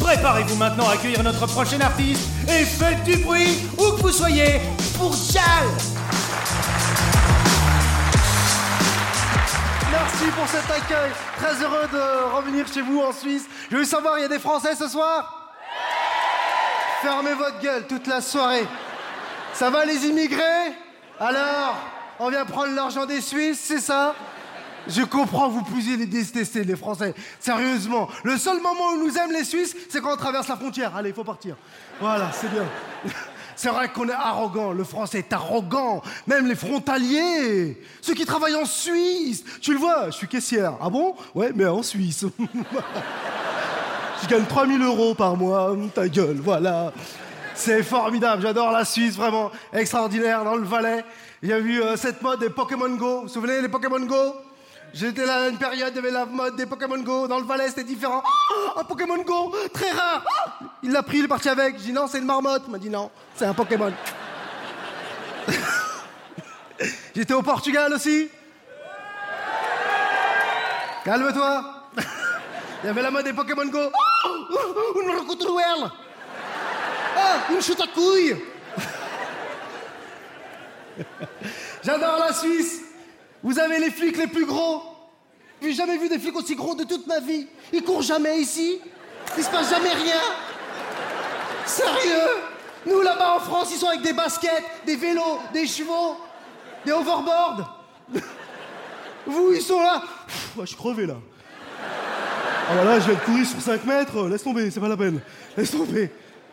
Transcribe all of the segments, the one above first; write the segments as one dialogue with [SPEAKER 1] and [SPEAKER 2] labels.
[SPEAKER 1] Préparez-vous maintenant à accueillir notre prochain artiste et faites du bruit où que vous soyez pour Jal
[SPEAKER 2] Merci pour cet accueil. Très heureux de revenir chez vous en Suisse. Je veux savoir, il y a des Français ce soir? Fermez votre gueule toute la soirée. Ça va les immigrés? Alors, on vient prendre l'argent des Suisses, c'est ça? Je comprends, vous puissiez les détester, les Français. Sérieusement, le seul moment où nous aiment les Suisses, c'est quand on traverse la frontière. Allez, il faut partir. Voilà, c'est bien. C'est vrai qu'on est arrogant, le français est arrogant, même les frontaliers, ceux qui travaillent en Suisse. Tu le vois, je suis caissière. Ah bon? Ouais, mais en Suisse. je gagne 3000 euros par mois, ta gueule, voilà. C'est formidable, j'adore la Suisse, vraiment extraordinaire, dans le Valais. Il y euh, cette mode des Pokémon Go. Vous vous souvenez des Pokémon Go? J'étais là à une période, il y avait la mode des Pokémon Go. Dans le Valais, c'était différent. Ah, un Pokémon Go, très rare. Il l'a pris, il est parti avec. J'ai dit non, c'est une marmotte. Il m'a dit non, c'est un Pokémon. J'étais au Portugal aussi. Calme-toi. Il y avait la mode des Pokémon Go. Oh, une recoutuelle. Ah, une chute à couilles. J'adore la Suisse. Vous avez les flics les plus gros. J'ai jamais vu des flics aussi gros de toute ma vie. Ils courent jamais ici. Il se passe jamais rien. Sérieux? Nous là-bas en France, ils sont avec des baskets, des vélos, des chevaux, des overboards. Vous, ils sont là. Je suis là. Ah voilà, je vais te courir sur 5 mètres. Laisse tomber, c'est pas la peine. Laisse tomber.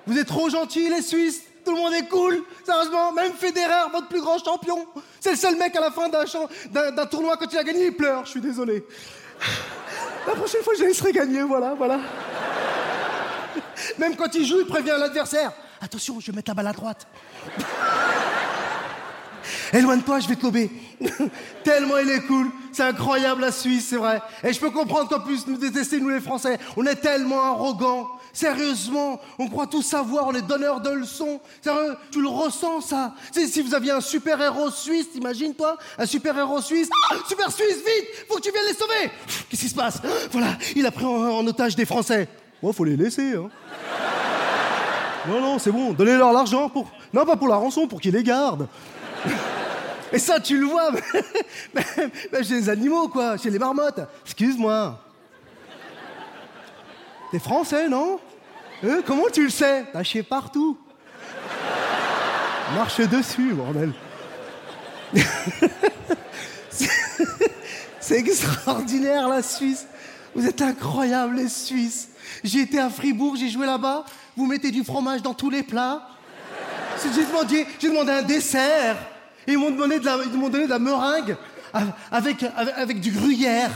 [SPEAKER 2] Vous êtes trop gentils, les Suisses. Tout le monde est cool. Sérieusement, même Federer, votre plus grand champion. C'est le seul mec à la fin d'un tournoi, quand il a gagné, il pleure. Je suis désolé. La prochaine fois, je laisserai gagner, voilà, voilà. Même quand il joue, il prévient l'adversaire. Attention, je vais mettre la balle à droite. Éloigne-toi, je vais te lober. Tellement il est cool. C'est incroyable la Suisse, c'est vrai. Et je peux comprendre qu'en plus nous détester, nous les Français. On est tellement arrogants. Sérieusement, on croit tout savoir, on est donneurs de leçons. Sérieux, tu le ressens ça? Si vous aviez un super-héros suisse, t'imagines-toi Un super-héros suisse. Ah, super suisse, vite Faut que tu viennes les sauver Qu'est-ce qui se passe? Voilà, il a pris en, otage des Français. Bon, faut les laisser, hein. Non, non, c'est bon. Donnez-leur l'argent pour. Non, pas pour la rançon, pour qu'ils les gardent. Et ça, tu le vois, chez les animaux, quoi, chez les marmottes. Excuse-moi. T'es français, non? Hein, Comment tu le sais? Taché partout. Marche dessus, bordel. C'est- extraordinaire, la Suisse. Vous êtes incroyables, les Suisses. J'ai été à Fribourg, j'ai joué là-bas. Vous mettez du fromage dans tous les plats. J'ai demandé un dessert. Et ils m'ont demandé de la, donné de la meringue avec, avec, du gruyère.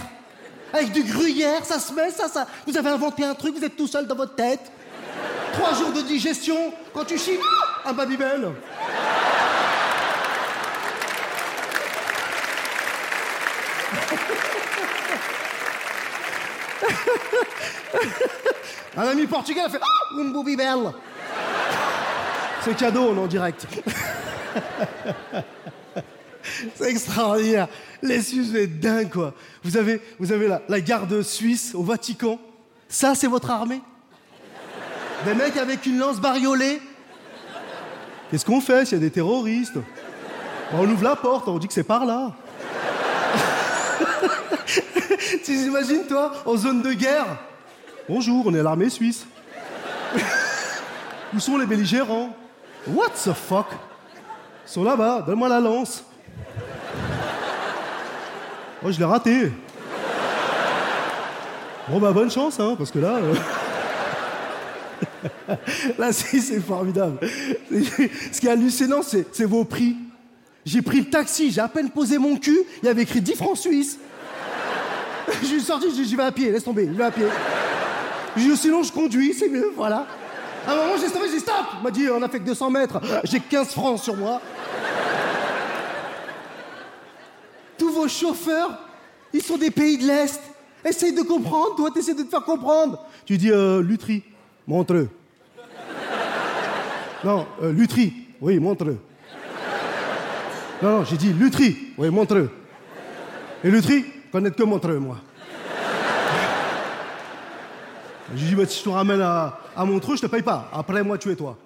[SPEAKER 2] Avec du gruyère, ça se met, ça, ça. Vous avez inventé un truc, vous êtes tout seul dans votre tête. Trois jours de digestion. Quand tu chies, ah, un Babybel. Un ami portugais a fait Ah, un Babybel. C'est cadeau, on est en direct. C'est extraordinaire. Les Suisses, vous êtes dingues, quoi. Vous avez, la garde suisse au Vatican. Ça, c'est votre armée? Des mecs avec une lance bariolée? Qu'est-ce qu'on fait s'il y a des terroristes? Bah, On ouvre la porte, on dit que c'est par là. tu imagines, toi, en zone de guerre? Bonjour, on est l'armée suisse. Où sont les belligérants? What the fuck? Ils sont là-bas, donne-moi la lance. Oh, je l'ai raté. Bon, bah, bonne chance, hein, parce que là. euh, Là, c'est formidable. Ce qui est hallucinant, c'est vos prix. J'ai pris le taxi, j'ai à peine posé mon cul, il y avait écrit 10 francs suisses. Je suis sorti, j'ai dit, j'y vais à pied, laisse tomber, j'y vais à pied. J'ai dit, sinon je conduis, c'est mieux, voilà. À un moment, j'ai stoppé, j'ai Il m'a dit, on a fait que 200 mètres, j'ai 15 francs sur moi. Tous vos chauffeurs, ils sont des pays de l'Est. Essaye de comprendre, toi, t'essaies de te faire comprendre. Tu dis, euh, Lutry, montre-le. Non, euh, Lutry, oui, montre-le. Non, non, j'ai dit Lutry, oui, montre-le. Et Lutry, connaître que montre-le, moi. J'ai dit, bah, si je te ramène à, Montreux, je te paye pas. Après, moi, tu es toi.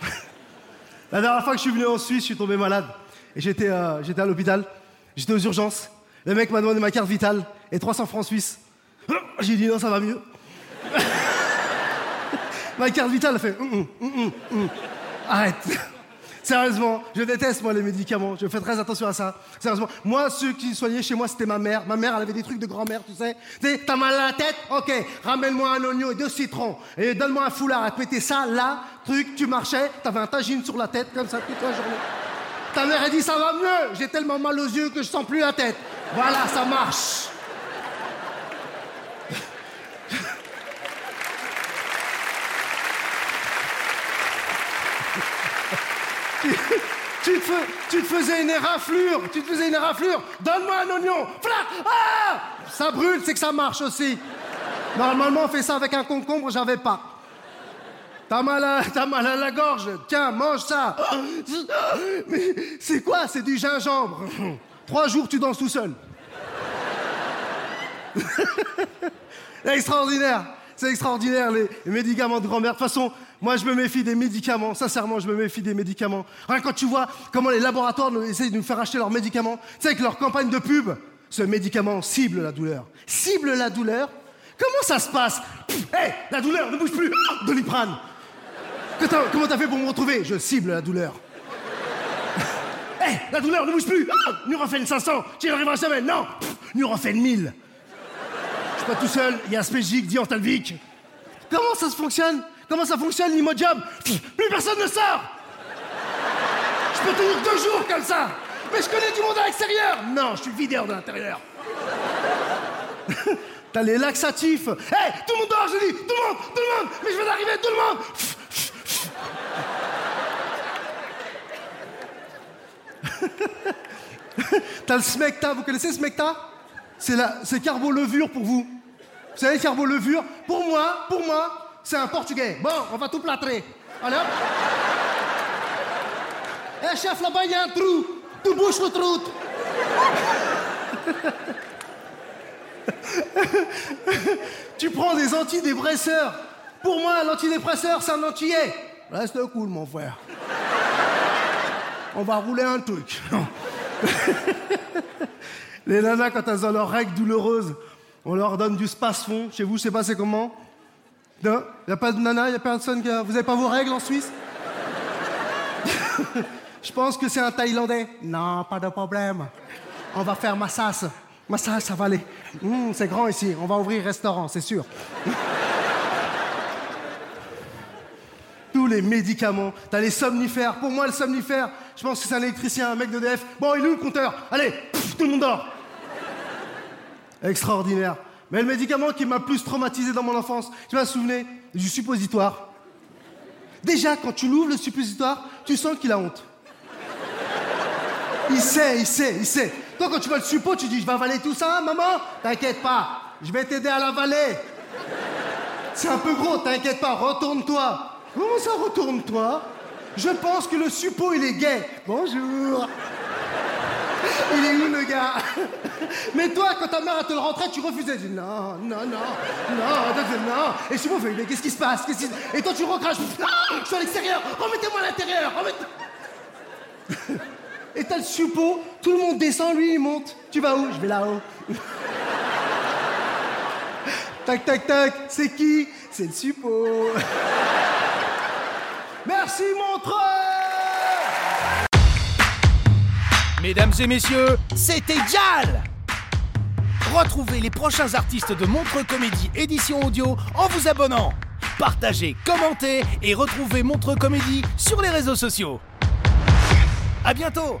[SPEAKER 2] La dernière fois que je suis venu en Suisse, je suis tombé malade. Et j'étais euh, à l'hôpital. J'étais aux urgences. Le mec m'a demandé ma carte vitale et 300 francs suisses. J'ai dit non, ça va mieux. ma carte vitale a fait. Hum, hum, hum. Arrête. Sérieusement, je déteste moi les médicaments. Je fais très attention à ça. Sérieusement, moi ceux qui soignaient chez moi c'était ma mère. Ma mère elle avait des trucs de grand-mère, tu sais. T'as mal à la tête? Ok, ramène-moi un oignon et deux citrons et donne-moi un foulard. Elle te mettait ça là, truc, tu marchais, t'avais un tagine sur la tête comme ça toute la journée. Ta mère a dit ça va mieux. J'ai tellement mal aux yeux que je sens plus la tête. Voilà, ça marche. Tu te, faisais une éraflure, tu te faisais une éraflure. Donne-moi un oignon. Flac Ah Ça brûle, c'est que ça marche aussi. Normalement, on fait ça avec un concombre, j'avais pas. T'as mal, à, à la gorge, tiens, mange ça. Mais c'est quoi? C'est du gingembre. Trois jours, tu danses tout seul. Extraordinaire. C'est extraordinaire, les médicaments de grand-mère. De toute façon, moi, je me méfie des médicaments. Sincèrement, je me méfie des médicaments. Rien quand tu vois comment les laboratoires essayent de nous faire acheter leurs médicaments, tu sais, avec leur campagne de pub, ce médicament cible la douleur. Cible la douleur. Comment ça se passe? Hé, la douleur, ne bouge plus. Ah, Doliprane. Comment t'as fait pour me retrouver? Je cible la douleur. Hé, la douleur, ne bouge plus. Ah, Nurofen 500, tu y arriveras jamais. Non. Pff, Nurofen 1000 je suis pas tout seul, il y a Spégic, Diantalvic. Comment ça se fonctionne? Comment ça fonctionne Pff, Plus personne ne sort Je peux tenir deux jours comme ça. Mais je connais du monde à l'extérieur. Non, je suis videur de l'intérieur. T'as les laxatifs. Hé, tout le monde dehors, je dis. Tout le monde, tout le monde. Mais je vais d'arriver, tout le monde. T'as le smecta, vous connaissez le smecta? C'est la, c'est carbo-levure pour vous. Vous savez, carbo-levure, pour moi, pour moi, c'est un portugais. Bon, on va tout plâtrer. Allez hop. Eh chef, là-bas, il y a un trou. Tu bouches le trou. tu prends des antidépresseurs. Pour moi, l'antidépresseur, c'est un antillais. Reste cool, mon frère. On va rouler un truc. Les nanas, quand elles ont leurs règles douloureuses, on leur donne du space-fond. Chez vous, je sais pas c'est comment. Non Il a pas de nana, il y a personne qui. Vous avez pas vos règles en Suisse? Je pense que c'est un Thaïlandais. Non, pas de problème. On va faire massage. Massage, ça va aller. Hum, c'est grand ici. On va ouvrir restaurant, c'est sûr. Tous les médicaments. T'as les somnifères. Pour moi, le somnifère, je pense que c'est un électricien, un mec de DF. Bon, il est où le compteur? Allez, tout le monde dort. Extraordinaire. Mais le médicament qui m'a plus traumatisé dans mon enfance, tu vas te souvenir du suppositoire. Déjà, quand tu l'ouvres, le suppositoire, tu sens qu'il a honte. Il sait, il sait, il sait. Toi, quand tu vois le suppo, tu dis Je vais avaler tout ça, maman T'inquiète pas, je vais t'aider à l'avaler. C'est un peu gros, t'inquiète pas, retourne-toi. Comment ça, retourne-toi? Je pense que le suppo, il est gay. Bonjour. Il est où le gars Mais toi, quand ta mère te le rentrait, tu refusais. Tu dis non, non, non, non, non. Et Simon fait, mais qu'est-ce qui se passe? Qui Et toi, tu recraches. Ah, je suis à l'extérieur. Remettez-moi à l'intérieur. Et t'as le suppôt. Tout le monde descend, lui, il monte. Tu vas où? Je vais là-haut. tac, tac, tac. C'est qui? C'est le suppôt. Merci, Montreux
[SPEAKER 1] Mesdames et messieurs, c'était Jal Retrouvez les prochains artistes de Montreux Comédie édition audio en vous abonnant. Partagez, commentez et retrouvez Montreux Comédie sur les réseaux sociaux. À bientôt